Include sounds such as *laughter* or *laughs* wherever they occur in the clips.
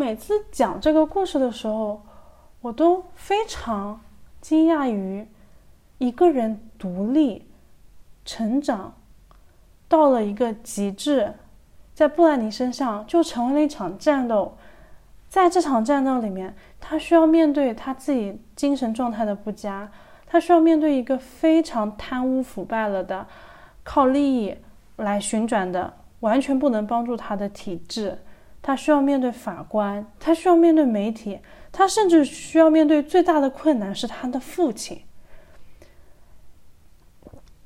每次讲这个故事的时候，我都非常惊讶于一个人独立成长到了一个极致，在布兰妮身上就成为了一场战斗。在这场战斗里面，他需要面对他自己精神状态的不佳，他需要面对一个非常贪污腐败了的、靠利益来旋转的、完全不能帮助他的体制。他需要面对法官，他需要面对媒体，他甚至需要面对最大的困难是他的父亲。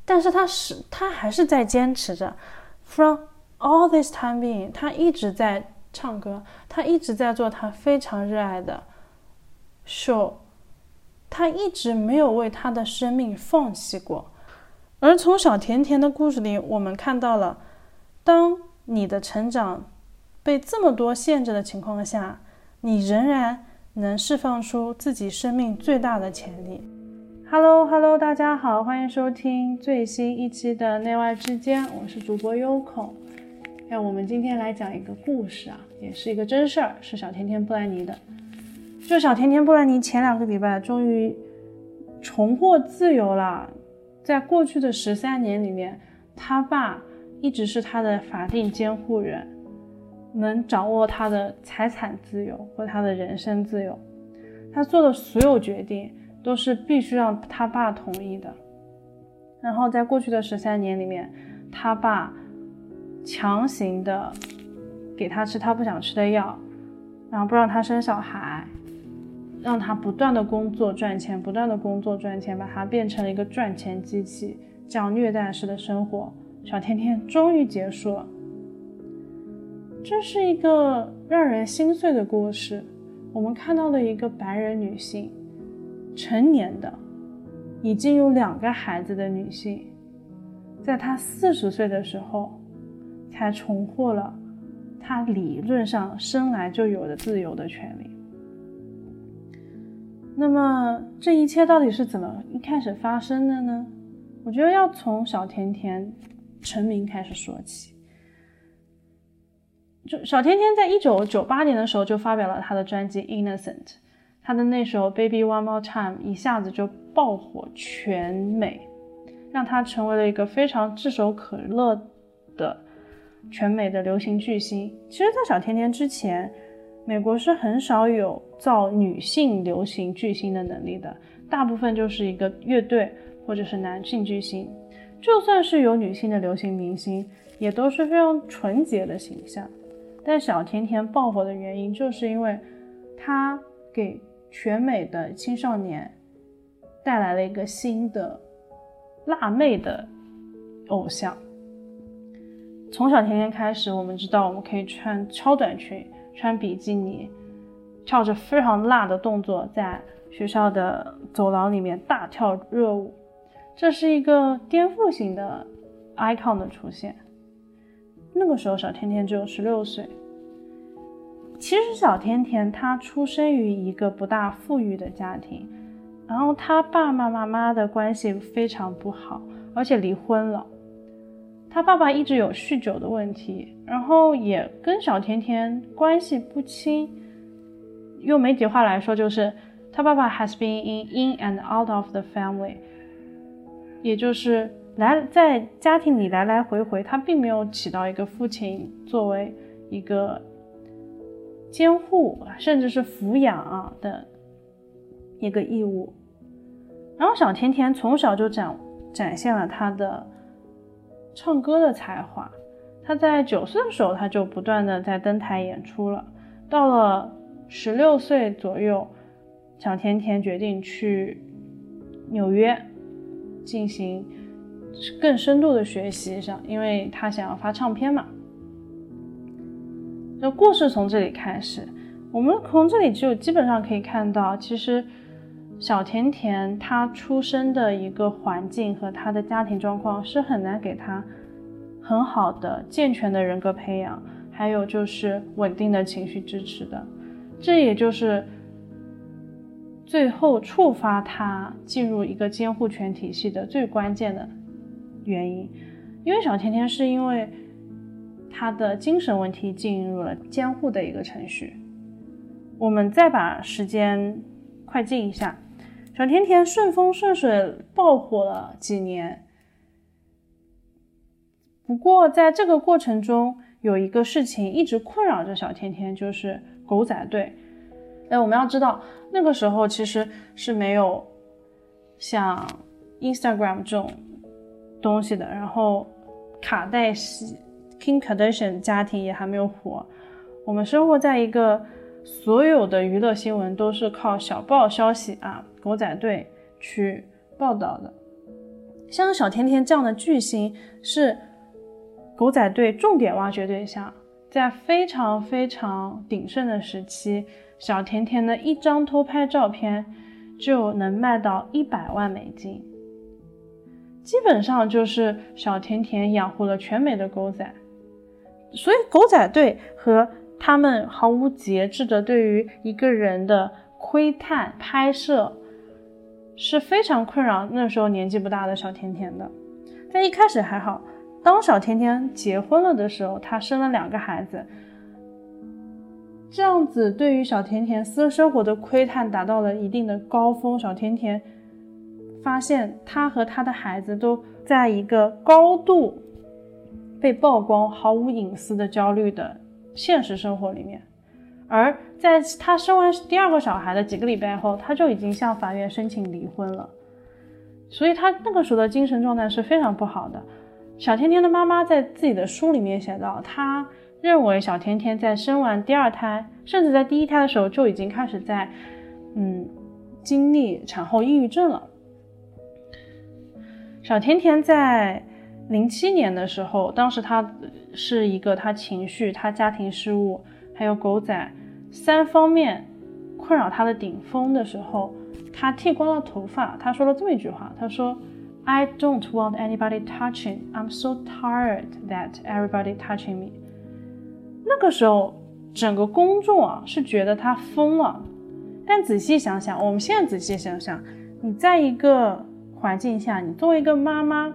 但是他是他还是在坚持着。From all this time being，他一直在。唱歌，他一直在做他非常热爱的 show，他一直没有为他的生命放弃过。而从小甜甜的故事里，我们看到了，当你的成长被这么多限制的情况下，你仍然能释放出自己生命最大的潜力。Hello Hello，大家好，欢迎收听最新一期的内外之间，我是主播优孔。那我们今天来讲一个故事啊，也是一个真事儿，是小甜甜布兰妮的。就小甜甜布兰妮前两个礼拜终于重获自由了。在过去的十三年里面，他爸一直是他的法定监护人，能掌握他的财产自由和他的人身自由。他做的所有决定都是必须让他爸同意的。然后在过去的十三年里面，他爸。强行的给他吃他不想吃的药，然后不让他生小孩，让他不断的工作赚钱，不断的工作赚钱，把他变成了一个赚钱机器，这样虐待式的生活，小甜甜终于结束了。这是一个让人心碎的故事。我们看到了一个白人女性，成年的，已经有两个孩子的女性，在她四十岁的时候。才重获了他理论上生来就有的自由的权利。那么这一切到底是怎么一开始发生的呢？我觉得要从小甜甜成名开始说起。就小甜甜在一九九八年的时候就发表了他的专辑《Innocent》，他的那首《Baby One More Time》一下子就爆火全美，让他成为了一个非常炙手可热的。全美的流行巨星，其实，在小甜甜之前，美国是很少有造女性流行巨星的能力的，大部分就是一个乐队或者是男性巨星。就算是有女性的流行明星，也都是非常纯洁的形象。但小甜甜爆火的原因，就是因为她给全美的青少年带来了一个新的辣妹的偶像。从小甜甜开始，我们知道我们可以穿超短裙、穿比基尼，跳着非常辣的动作，在学校的走廊里面大跳热舞。这是一个颠覆型的 icon 的出现。那个时候，小甜甜只有十六岁。其实，小甜甜她出生于一个不大富裕的家庭，然后她爸爸妈妈的关系非常不好，而且离婚了。他爸爸一直有酗酒的问题，然后也跟小甜甜关系不亲。用媒体话来说，就是他爸爸 has been in in and out of the family，也就是来在家庭里来来回回，他并没有起到一个父亲作为一个监护甚至是抚养啊的一个义务。然后小甜甜从小就展展现了他的。唱歌的才华，他在九岁的时候他就不断的在登台演出了。到了十六岁左右，小甜甜决定去纽约进行更深度的学习上，因为他想要发唱片嘛。这故事从这里开始，我们从这里就基本上可以看到，其实。小甜甜她出生的一个环境和她的家庭状况是很难给她很好的健全的人格培养，还有就是稳定的情绪支持的。这也就是最后触发她进入一个监护权体系的最关键的原因。因为小甜甜是因为她的精神问题进入了监护的一个程序，我们再把时间快进一下，小甜甜顺风顺水爆火了几年。不过在这个过程中，有一个事情一直困扰着小甜甜，就是狗仔队。哎，我们要知道，那个时候其实是没有像 Instagram 这种东西的，然后卡戴西，King Kardashian 家庭也还没有火。我们生活在一个所有的娱乐新闻都是靠小报消息啊，狗仔队去报道的。像小甜甜这样的巨星是狗仔队重点挖掘对象，在非常非常鼎盛的时期。小甜甜的一张偷拍照片就能卖到一百万美金，基本上就是小甜甜养活了全美的狗仔，所以狗仔队和他们毫无节制的对于一个人的窥探拍摄是非常困扰那时候年纪不大的小甜甜的。在一开始还好，当小甜甜结婚了的时候，她生了两个孩子。这样子对于小甜甜私生活的窥探达到了一定的高峰。小甜甜发现她和她的孩子都在一个高度被曝光、毫无隐私的焦虑的现实生活里面。而在她生完第二个小孩的几个礼拜后，她就已经向法院申请离婚了。所以她那个时候的精神状态是非常不好的。小甜甜的妈妈在自己的书里面写到，她。认为小甜甜在生完第二胎，甚至在第一胎的时候就已经开始在，嗯，经历产后抑郁症了。小甜甜在零七年的时候，当时她是一个她情绪、她家庭事务还有狗仔三方面困扰她的顶峰的时候，她剃光了头发。她说了这么一句话：“她说，I don't want anybody touching. I'm so tired that everybody touching me.” 那个时候，整个公众啊是觉得他疯了。但仔细想想，我们现在仔细想想，你在一个环境下，你作为一个妈妈，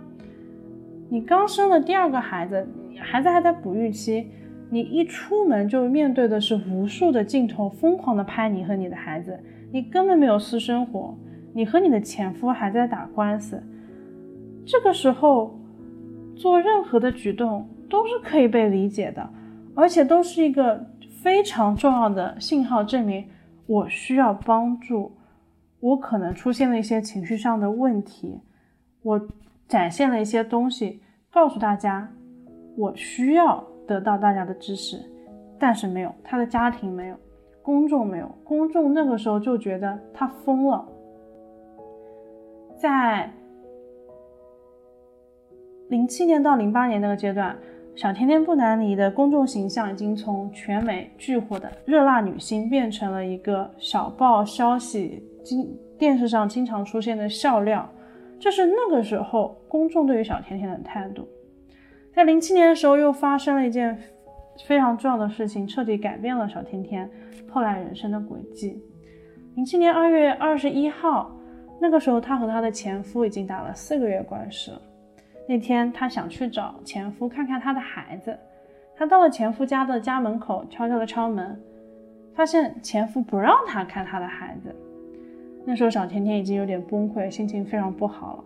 你刚生了第二个孩子，孩子还在哺育期，你一出门就面对的是无数的镜头，疯狂的拍你和你的孩子，你根本没有私生活，你和你的前夫还在打官司，这个时候做任何的举动都是可以被理解的。而且都是一个非常重要的信号，证明我需要帮助，我可能出现了一些情绪上的问题，我展现了一些东西，告诉大家我需要得到大家的支持，但是没有，他的家庭没有，公众没有，公众那个时候就觉得他疯了，在零七年到零八年那个阶段。小甜甜布兰妮的公众形象已经从全美巨火的热辣女星变成了一个小报消息、经电视上经常出现的笑料，这是那个时候公众对于小甜甜的态度。在零七年的时候，又发生了一件非常重要的事情，彻底改变了小甜甜后来人生的轨迹。零七年二月二十一号，那个时候她和她的前夫已经打了四个月官司。那天，她想去找前夫看看她的孩子。她到了前夫家的家门口，悄悄地敲门，发现前夫不让她看她的孩子。那时候，小甜甜已经有点崩溃，心情非常不好了。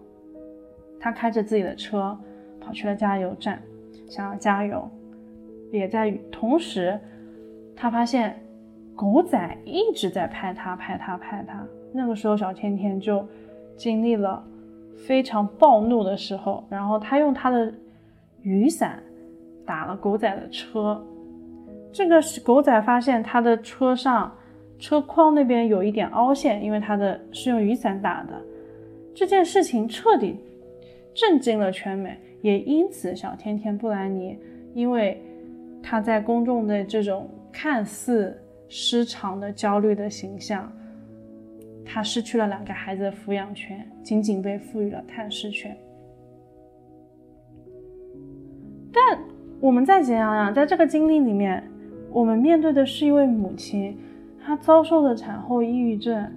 她开着自己的车跑去了加油站，想要加油。也在同时，她发现狗仔一直在拍她，拍她，拍她。那个时候，小甜甜就经历了。非常暴怒的时候，然后他用他的雨伞打了狗仔的车。这个狗仔发现他的车上车筐那边有一点凹陷，因为他的是用雨伞打的。这件事情彻底震惊了全美，也因此小甜甜布兰妮，因为她在公众的这种看似失常的焦虑的形象。她失去了两个孩子的抚养权，仅仅被赋予了探视权。但我们再想想，在这个经历里面，我们面对的是一位母亲，她遭受了产后抑郁症，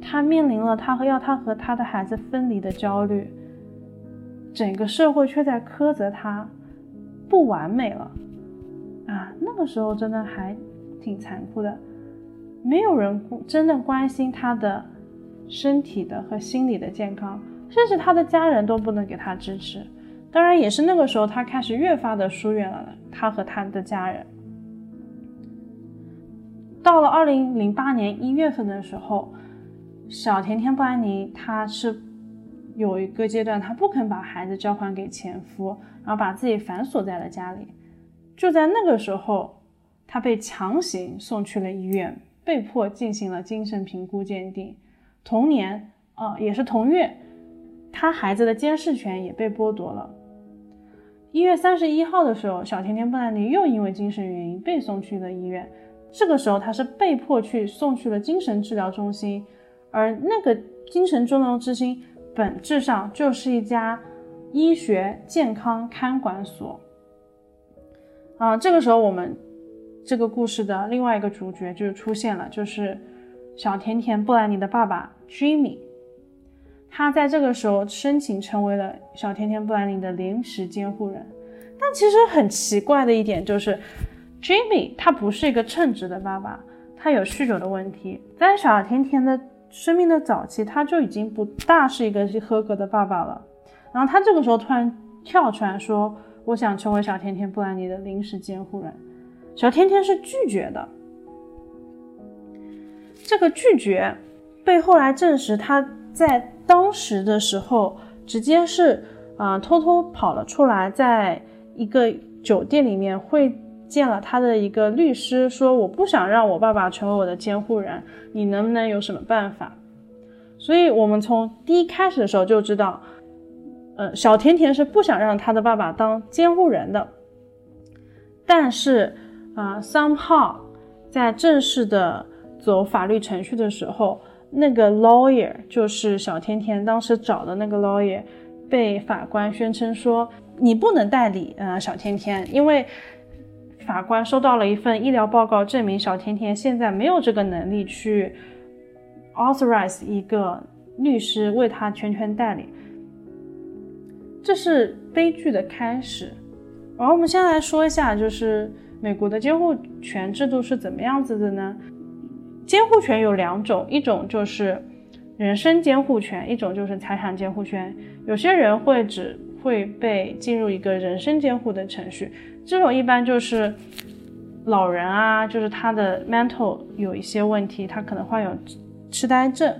她面临了她和要她和她的孩子分离的焦虑，整个社会却在苛责她不完美了。啊，那个时候真的还挺残酷的。没有人真的关心他的身体的和心理的健康，甚至他的家人都不能给他支持。当然，也是那个时候，他开始越发的疏远了他和他的家人。到了二零零八年一月份的时候，小甜甜布兰妮，她是有一个阶段，她不肯把孩子交还给前夫，然后把自己反锁在了家里。就在那个时候，她被强行送去了医院，被迫进行了精神评估鉴定。同年，啊，也是同月，她孩子的监视权也被剥夺了。一月三十一号的时候，小甜甜布兰妮又因为精神原因被送去了医院。这个时候，他是被迫去送去了精神治疗中心，而那个精神治疗中心本质上就是一家医学健康看管所。啊，这个时候我们这个故事的另外一个主角就出现了，就是小甜甜布兰妮的爸爸 Jimmy。他在这个时候申请成为了小甜甜布兰妮的临时监护人。但其实很奇怪的一点就是。Jimmy 他不是一个称职的爸爸，他有酗酒的问题。在小甜甜的生命的早期，他就已经不大是一个合格的爸爸了。然后他这个时候突然跳出来说：“我想成为小甜甜布兰妮的临时监护人。”小甜甜是拒绝的。这个拒绝被后来证实，他在当时的时候直接是啊偷偷跑了出来，在一个酒店里面会。见了他的一个律师，说我不想让我爸爸成为我的监护人，你能不能有什么办法？所以，我们从第一开始的时候就知道，呃，小甜甜是不想让他的爸爸当监护人的。但是，啊，somehow，在正式的走法律程序的时候，那个 lawyer 就是小甜甜当时找的那个 lawyer，被法官宣称说你不能代理，呃，小甜甜，因为。法官收到了一份医疗报告，证明小甜甜现在没有这个能力去 authorize 一个律师为他全权代理，这是悲剧的开始。然后我们先来说一下，就是美国的监护权制度是怎么样子的呢？监护权有两种，一种就是人身监护权，一种就是财产监护权。有些人会只会被进入一个人身监护的程序。这种一般就是老人啊，就是他的 mental 有一些问题，他可能患有痴呆症，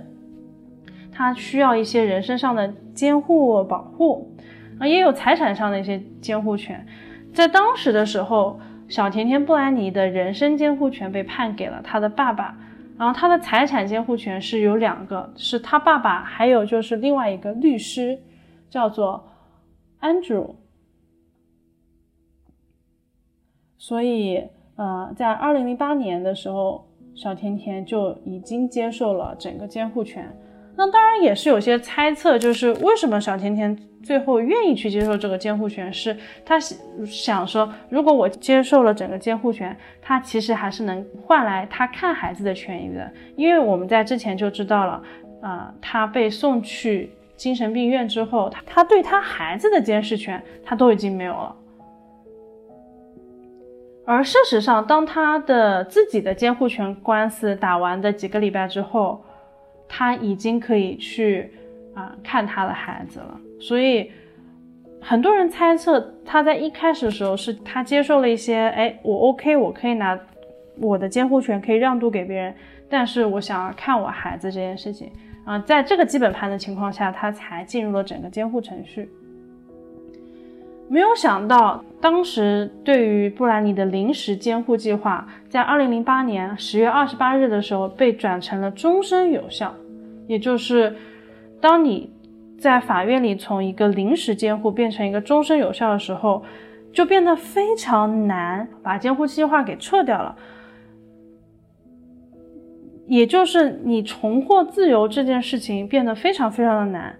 他需要一些人身上的监护保护啊，也有财产上的一些监护权。在当时的时候，小甜甜布兰妮的人身监护权被判给了他的爸爸，然后他的财产监护权是有两个，是他爸爸，还有就是另外一个律师，叫做 Andrew。所以，呃，在二零零八年的时候，小甜甜就已经接受了整个监护权。那当然也是有些猜测，就是为什么小甜甜最后愿意去接受这个监护权，是她想说，如果我接受了整个监护权，她其实还是能换来她看孩子的权益的。因为我们在之前就知道了，啊，她被送去精神病院之后，她她对她孩子的监视权，她都已经没有了。而事实上，当他的自己的监护权官司打完的几个礼拜之后，他已经可以去啊看他的孩子了。所以，很多人猜测他在一开始的时候是他接受了一些，哎，我 OK，我可以拿我的监护权可以让渡给别人，但是我想要看我孩子这件事情啊，在这个基本盘的情况下，他才进入了整个监护程序。没有想到，当时对于布兰妮的临时监护计划，在二零零八年十月二十八日的时候被转成了终身有效。也就是，当你在法院里从一个临时监护变成一个终身有效的时候，就变得非常难把监护计划给撤掉了。也就是你重获自由这件事情变得非常非常的难。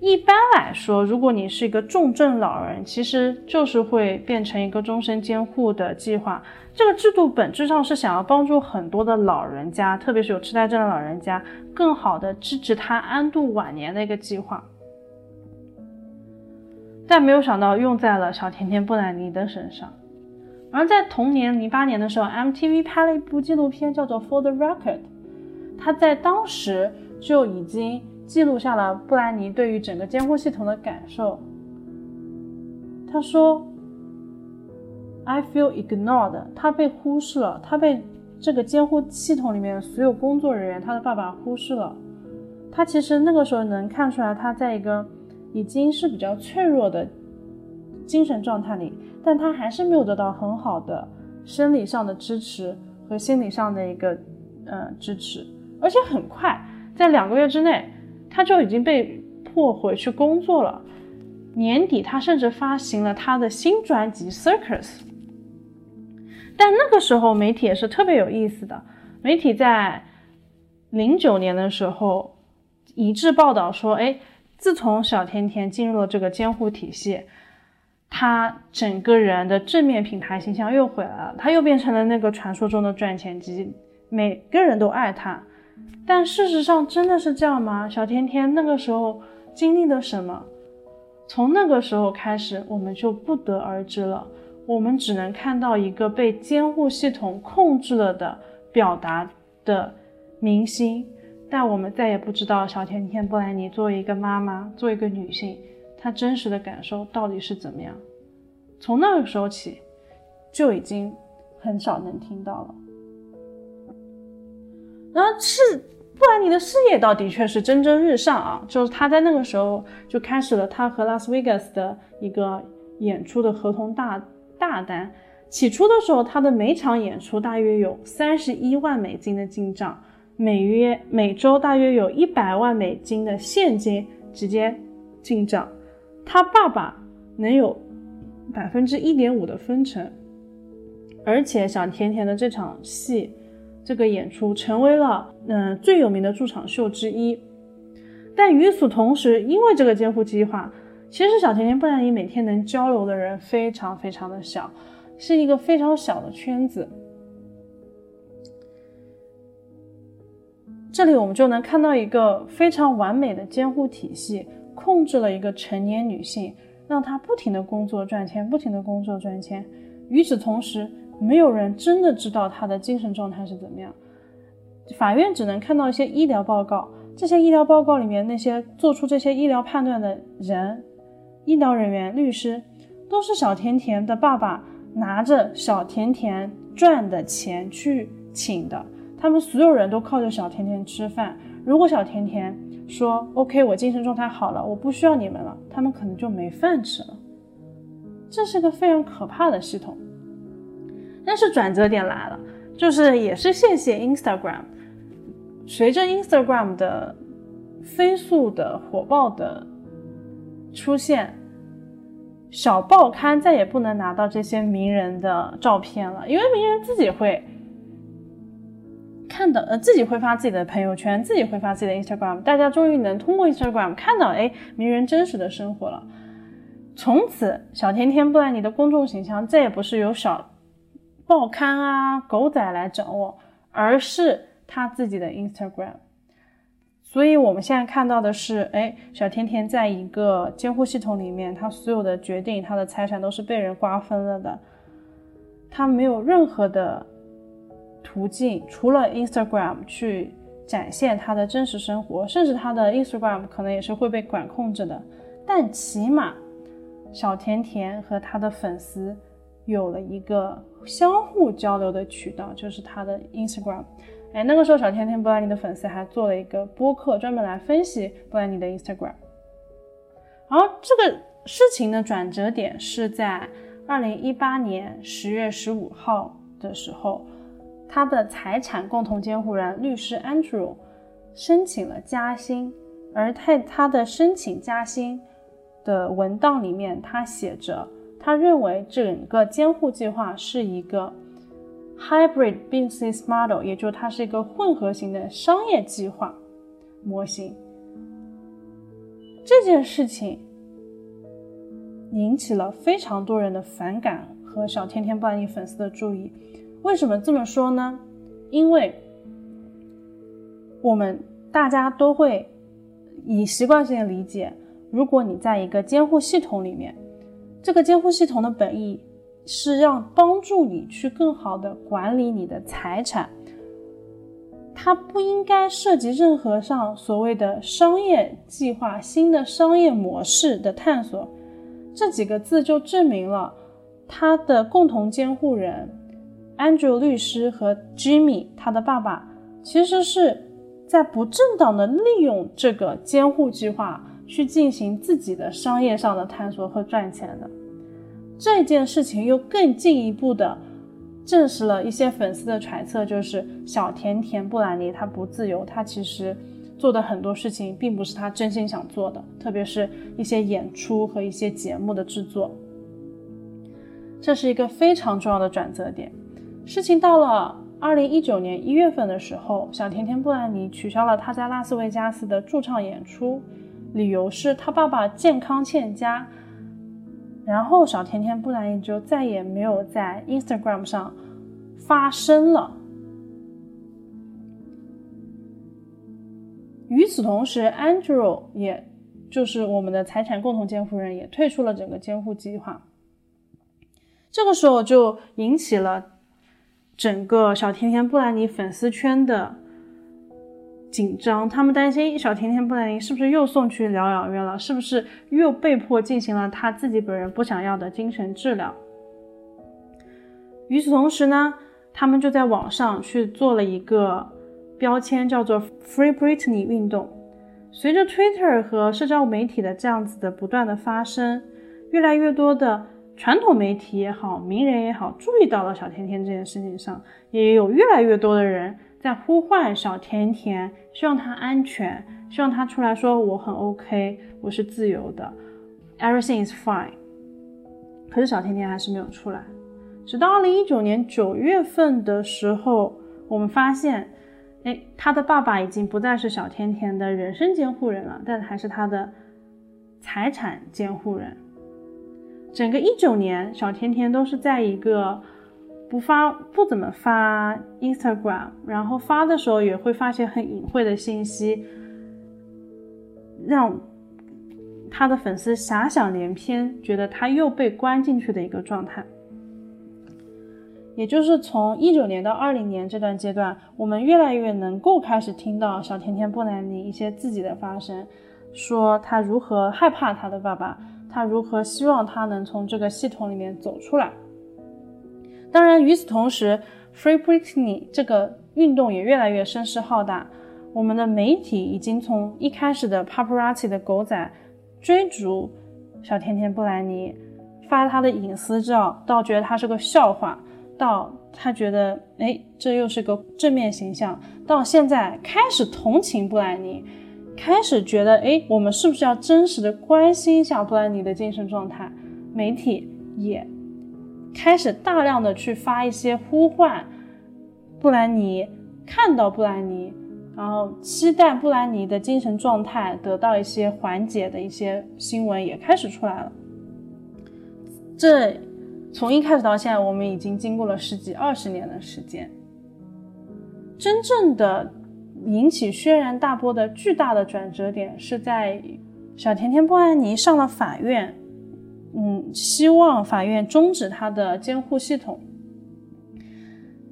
一般来说，如果你是一个重症老人，其实就是会变成一个终身监护的计划。这个制度本质上是想要帮助很多的老人家，特别是有痴呆症的老人家，更好的支持他安度晚年的一个计划。但没有想到用在了小甜甜布兰妮的身上。而在同年零八年的时候，MTV 拍了一部纪录片，叫做《For the Record》，他在当时就已经记录下了布兰妮对于整个监护系统的感受。他说：“I feel ignored。”他被忽视了，他被这个监护系统里面所有工作人员，他的爸爸忽视了。他其实那个时候能看出来，他在一个已经是比较脆弱的精神状态里。但他还是没有得到很好的生理上的支持和心理上的一个呃支持，而且很快在两个月之内，他就已经被迫回去工作了。年底，他甚至发行了他的新专辑《Circus》。但那个时候，媒体也是特别有意思的。媒体在零九年的时候一致报道说：“哎，自从小甜甜进入了这个监护体系。”他整个人的正面品牌形象又回来了，他又变成了那个传说中的赚钱机，每个人都爱他。但事实上真的是这样吗？小甜甜那个时候经历了什么？从那个时候开始，我们就不得而知了。我们只能看到一个被监护系统控制了的表达的明星，但我们再也不知道小甜甜布兰妮作为一个妈妈，作为一个女性。她真实的感受到底是怎么样？从那个时候起，就已经很少能听到了。然后是布兰妮的事业倒的确是蒸蒸日上啊，就是他在那个时候就开始了他和拉斯维加斯的一个演出的合同大大单。起初的时候，他的每场演出大约有三十一万美金的进账，每月每周大约有一百万美金的现金直接进账。他爸爸能有百分之一点五的分成，而且小甜甜的这场戏，这个演出成为了嗯最有名的驻场秀之一。但与此同时，因为这个监护计划，其实小甜甜布兰妮每天能交流的人非常非常的小，是一个非常小的圈子。这里我们就能看到一个非常完美的监护体系。控制了一个成年女性，让她不停的工作赚钱，不停的工作赚钱。与此同时，没有人真的知道他的精神状态是怎么样。法院只能看到一些医疗报告，这些医疗报告里面那些做出这些医疗判断的人，医疗人员、律师，都是小甜甜的爸爸拿着小甜甜赚的钱去请的，他们所有人都靠着小甜甜吃饭。如果小甜甜，说 OK，我精神状态好了，我不需要你们了，他们可能就没饭吃了。这是个非常可怕的系统。但是转折点来了，就是也是谢谢 Instagram，随着 Instagram 的飞速的火爆的出现，小报刊再也不能拿到这些名人的照片了，因为名人自己会。看到呃自己会发自己的朋友圈，自己会发自己的 Instagram，大家终于能通过 Instagram 看到哎名人真实的生活了。从此，小甜甜布兰妮的公众形象再也不是由小报刊啊狗仔来掌握，而是他自己的 Instagram。所以我们现在看到的是，哎，小甜甜在一个监护系统里面，他所有的决定，他的财产都是被人瓜分了的，他没有任何的。途径除了 Instagram 去展现他的真实生活，甚至他的 Instagram 可能也是会被管控着的。但起码小甜甜和他的粉丝有了一个相互交流的渠道，就是他的 Instagram。哎，那个时候小甜甜布兰妮的粉丝还做了一个播客，专门来分析布兰妮的 Instagram。然后这个事情的转折点是在二零一八年十月十五号的时候。他的财产共同监护人律师 Andrew 申请了加薪，而在他的申请加薪的文档里面，他写着，他认为整个监护计划是一个 hybrid business model，也就是它是一个混合型的商业计划模型。这件事情引起了非常多人的反感和小天天不安妮粉丝的注意。为什么这么说呢？因为我们大家都会以习惯性的理解，如果你在一个监护系统里面，这个监护系统的本意是让帮助你去更好的管理你的财产，它不应该涉及任何上所谓的商业计划、新的商业模式的探索。这几个字就证明了他的共同监护人 Andrew 律师和 Jimmy 他的爸爸其实是在不正当的利用这个监护计划去进行自己的商业上的探索和赚钱的。这件事情又更进一步的证实了一些粉丝的揣测，就是小甜甜布兰妮她不自由，她其实做的很多事情并不是她真心想做的，特别是一些演出和一些节目的制作。这是一个非常重要的转折点。事情到了二零一九年一月份的时候，小甜甜布兰妮取消了她在拉斯维加斯的驻唱演出，理由是他爸爸健康欠佳。然后小甜甜布兰妮就再也没有在 Instagram 上发声了。与此同时，Andrew 也就是我们的财产共同监护人，也退出了整个监护计划。这个时候就引起了整个小甜甜布兰妮粉丝圈的。紧张，他们担心小甜甜布兰妮是不是又送去疗养院了？是不是又被迫进行了他自己本人不想要的精神治疗？与此同时呢，他们就在网上去做了一个标签，叫做 “Free Britney” 运动。随着 Twitter 和社交媒体的这样子的不断的发生，越来越多的传统媒体也好，名人也好，注意到了小甜甜这件事情上，也有越来越多的人。在呼唤小甜甜，希望她安全，希望她出来说我很 OK，我是自由的，everything is fine。可是小甜甜还是没有出来，直到二零一九年九月份的时候，我们发现，哎，她的爸爸已经不再是小甜甜的人身监护人了，但还是她的财产监护人。整个一九年，小甜甜都是在一个。不发不怎么发 Instagram，然后发的时候也会发些很隐晦的信息，让他的粉丝遐想连篇，觉得他又被关进去的一个状态。也就是从一九年到二零年这段阶段，我们越来越能够开始听到小甜甜布兰妮一些自己的发声，说他如何害怕他的爸爸，他如何希望他能从这个系统里面走出来。当然，与此同时，Free Britney 这个运动也越来越声势浩大。我们的媒体已经从一开始的 Paparazzi 的狗仔追逐小甜甜布兰妮，发她的隐私照，到觉得她是个笑话，到他觉得哎，这又是个正面形象，到现在开始同情布兰妮，开始觉得哎，我们是不是要真实的关心一下布兰妮的精神状态？媒体也。开始大量的去发一些呼唤布兰妮，看到布兰妮，然后期待布兰妮的精神状态得到一些缓解的一些新闻也开始出来了。这从一开始到现在，我们已经经过了十几二十年的时间。真正的引起轩然大波的巨大的转折点是在小甜甜布兰妮上了法院。嗯，希望法院终止他的监护系统。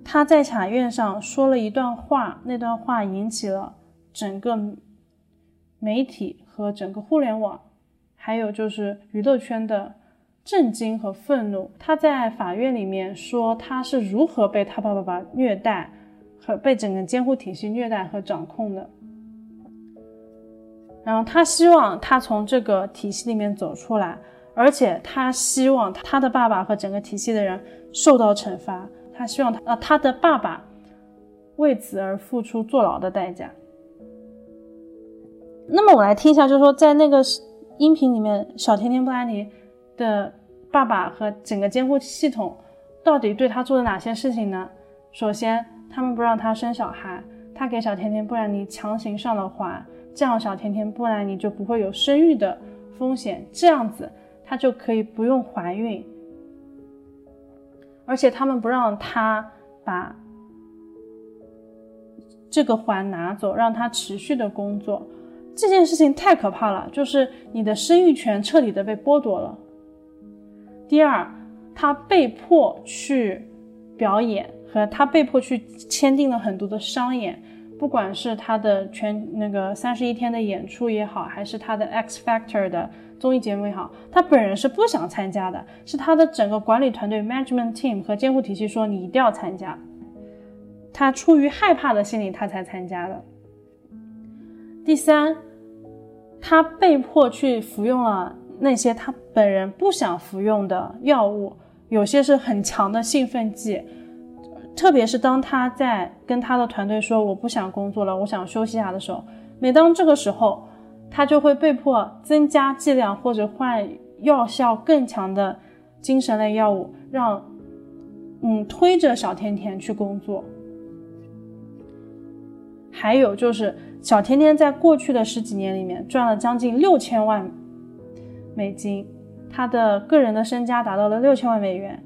他在法院上说了一段话，那段话引起了整个媒体和整个互联网，还有就是娱乐圈的震惊和愤怒。他在法院里面说他是如何被他爸爸爸虐待和被整个监护体系虐待和掌控的，然后他希望他从这个体系里面走出来。而且他希望他的爸爸和整个体系的人受到惩罚，他希望他呃他的爸爸为此而付出坐牢的代价。那么我来听一下，就是说在那个音频里面，小甜甜布兰妮的爸爸和整个监护系统到底对他做了哪些事情呢？首先，他们不让他生小孩，他给小甜甜布兰妮强行上了环，这样小甜甜布兰妮就不会有生育的风险，这样子。她就可以不用怀孕，而且他们不让她把这个环拿走，让她持续的工作。这件事情太可怕了，就是你的生育权彻底的被剥夺了。第二，他被迫去表演，和他被迫去签订了很多的商演，不管是他的全那个三十一天的演出也好，还是他的 X Factor 的综艺节目也好，他本人是不想参加的，是他的整个管理团队 Management Team 和监护体系说你一定要参加，他出于害怕的心理他才参加的。第三，他被迫去服用了那些他本人不想服用的药物，有些是很强的兴奋剂，特别是当他在跟他的团队说我不想工作了，我想休息一下的时候，每当这个时候，他就会被迫增加剂量或者换药效更强的精神类药物，让嗯推着小甜甜去工作。还有就是。小甜甜在过去的十几年里面赚了将近六千万美金，他的个人的身家达到了六千万美元。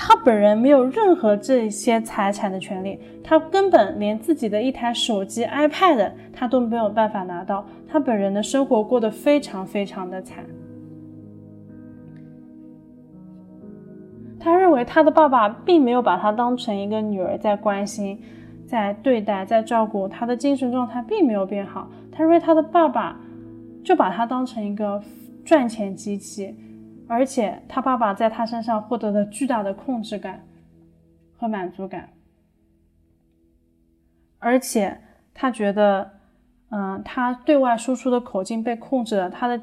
他本人没有任何这些财产的权利，他根本连自己的一台手机 iPad 他都没有办法拿到。他本人的生活过得非常非常的惨。他认为他的爸爸并没有把他当成一个女儿在关心。在对待，在照顾他的精神状态并没有变好。他认为他的爸爸就把他当成一个赚钱机器，而且他爸爸在他身上获得了巨大的控制感和满足感。而且他觉得，嗯，他对外输出的口径被控制了，他的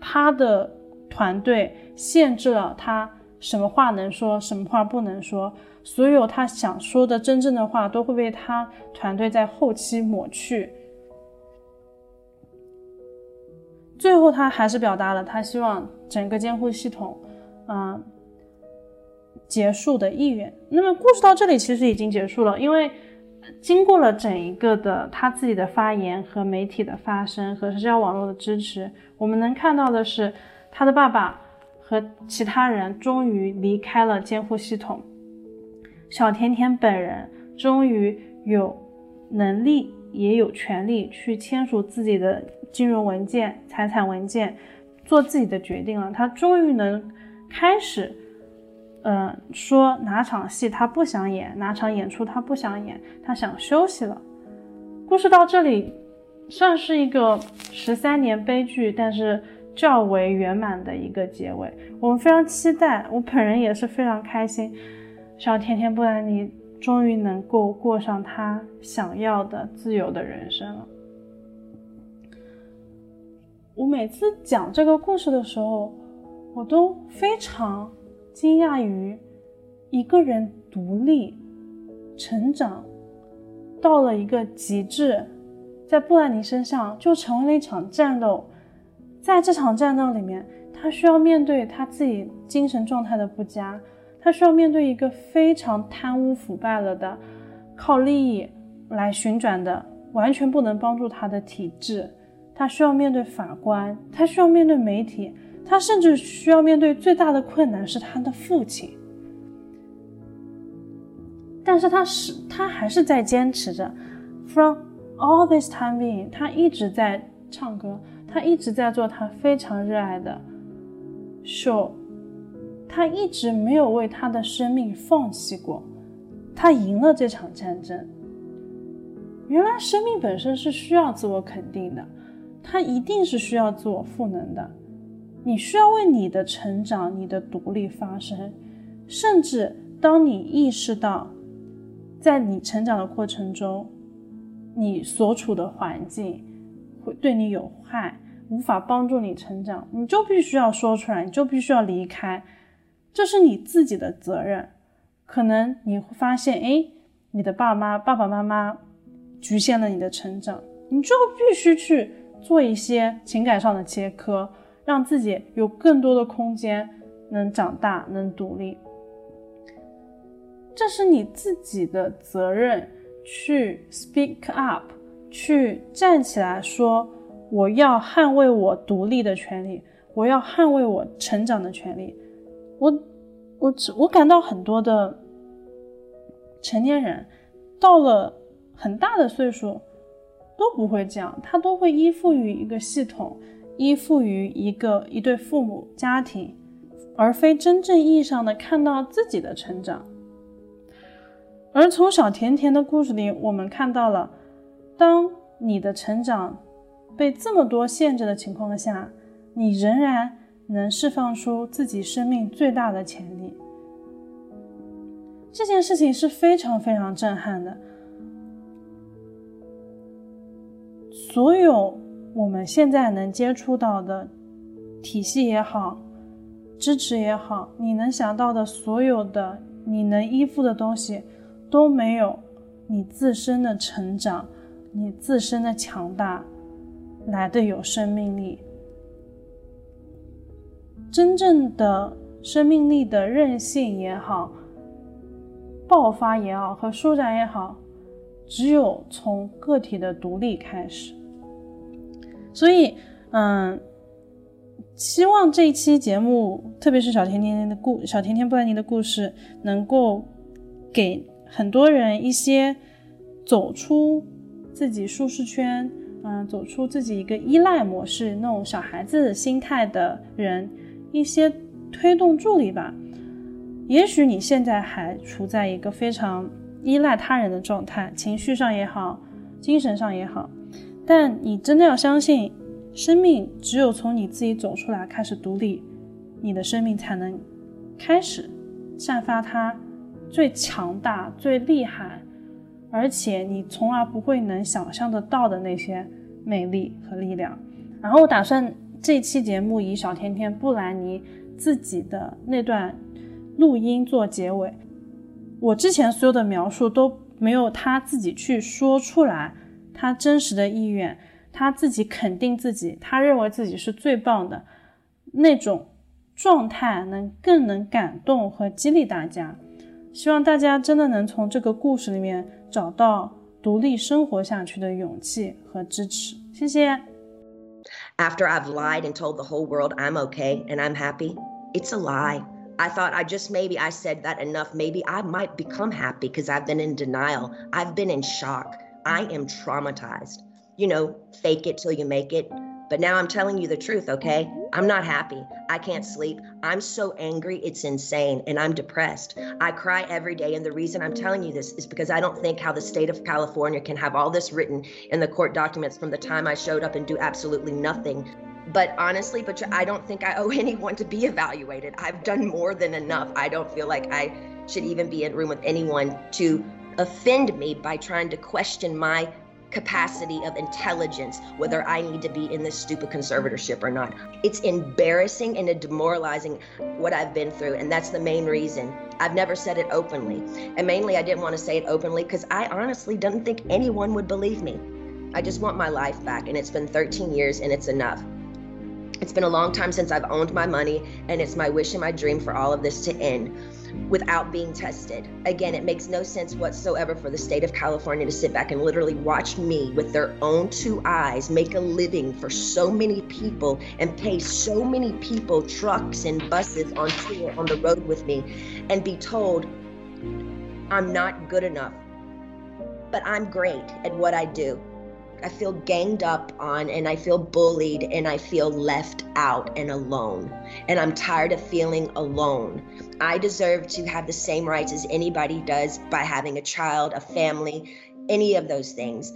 他的团队限制了他什么话能说，什么话不能说。所有他想说的真正的话都会被他团队在后期抹去。最后，他还是表达了他希望整个监护系统，嗯，结束的意愿。那么，故事到这里其实已经结束了，因为经过了整一个的他自己的发言和媒体的发声和社交网络的支持，我们能看到的是，他的爸爸和其他人终于离开了监护系统。小甜甜本人终于有能力也有权利去签署自己的金融文件、财产文件，做自己的决定了。他终于能开始，嗯，说哪场戏他不想演，哪场演出他不想演，他想休息了。故事到这里算是一个十三年悲剧，但是较为圆满的一个结尾。我们非常期待，我本人也是非常开心。小甜甜布兰妮终于能够过上她想要的自由的人生了。我每次讲这个故事的时候，我都非常惊讶于一个人独立成长到了一个极致，在布兰妮身上就成为了一场战斗。在这场战斗里面，他需要面对他自己精神状态的不佳。他需要面对一个非常贪污腐败了的、靠利益来旋转的、完全不能帮助他的体制。他需要面对法官，他需要面对媒体，他甚至需要面对最大的困难是他的父亲。但是他是他还是在坚持着。From all this time being，他一直在唱歌，他一直在做他非常热爱的 show。他一直没有为他的生命放弃过，他赢了这场战争。原来生命本身是需要自我肯定的，它一定是需要自我赋能的。你需要为你的成长、你的独立发声，甚至当你意识到，在你成长的过程中，你所处的环境会对你有害，无法帮助你成长，你就必须要说出来，你就必须要离开。这是你自己的责任，可能你会发现，哎，你的爸妈、爸爸妈妈局限了你的成长，你就必须去做一些情感上的切割，让自己有更多的空间能长大、能独立。这是你自己的责任，去 speak up，去站起来说，我要捍卫我独立的权利，我要捍卫我成长的权利。我，我，我感到很多的成年人到了很大的岁数都不会这样，他都会依附于一个系统，依附于一个一对父母家庭，而非真正意义上的看到自己的成长。而从小甜甜的故事里，我们看到了，当你的成长被这么多限制的情况下，你仍然能释放出自己生命最大的潜力。这件事情是非常非常震撼的。所有我们现在能接触到的体系也好，支持也好，你能想到的所有的你能依附的东西。都没有你自身的成长，你自身的强大来的有生命力。真正的生命力的韧性也好，爆发也好和舒展也好，只有从个体的独立开始。所以，嗯，希望这一期节目，特别是小甜甜的故小甜甜布兰妮的故事，能够给。很多人一些走出自己舒适圈，嗯，走出自己一个依赖模式那种小孩子心态的人，一些推动助力吧。也许你现在还处在一个非常依赖他人的状态，情绪上也好，精神上也好，但你真的要相信，生命只有从你自己走出来，开始独立，你的生命才能开始散发它。最强大、最厉害，而且你从来不会能想象得到的那些魅力和力量。然后我打算这期节目以小甜甜布兰妮自己的那段录音做结尾。我之前所有的描述都没有他自己去说出来，他真实的意愿，他自己肯定自己，他认为自己是最棒的那种状态，能更能感动和激励大家。希望大家真的能从这个故事里面找到独立生活下去的勇气和支持。谢谢。After I've lied and told the whole world I'm okay and I'm happy, it's a lie. I thought I just maybe I said that enough. Maybe I might become happy because I've been in denial. I've been in shock. I am traumatized. You know, fake it till you make it. But now I'm telling you the truth, okay? Mm-hmm. I'm not happy. I can't sleep. I'm so angry, it's insane, and I'm depressed. I cry every day, and the reason I'm telling you this is because I don't think how the state of California can have all this written in the court documents from the time I showed up and do absolutely nothing. But honestly, but I don't think I owe *laughs* anyone to be evaluated. I've done more than enough. I don't feel like I should even be in room with anyone to offend me by trying to question my capacity of intelligence whether I need to be in this stupid conservatorship or not. It's embarrassing and demoralizing what I've been through, and that's the main reason. I've never said it openly. And mainly, I didn't want to say it openly because I honestly didn't think anyone would believe me. I just want my life back, and it's been 13 years, and it's enough. It's been a long time since I've owned my money, and it's my wish and my dream for all of this to end without being tested. Again, it makes no sense whatsoever for the state of California to sit back and literally watch me with their own two eyes make a living for so many people and pay so many people trucks and buses on tour on the road with me and be told I'm not good enough. But I'm great at what I do. I feel ganged up on and I feel bullied and I feel left out and alone. And I'm tired of feeling alone. I deserve to have the same rights as anybody does by having a child, a family, any of those things.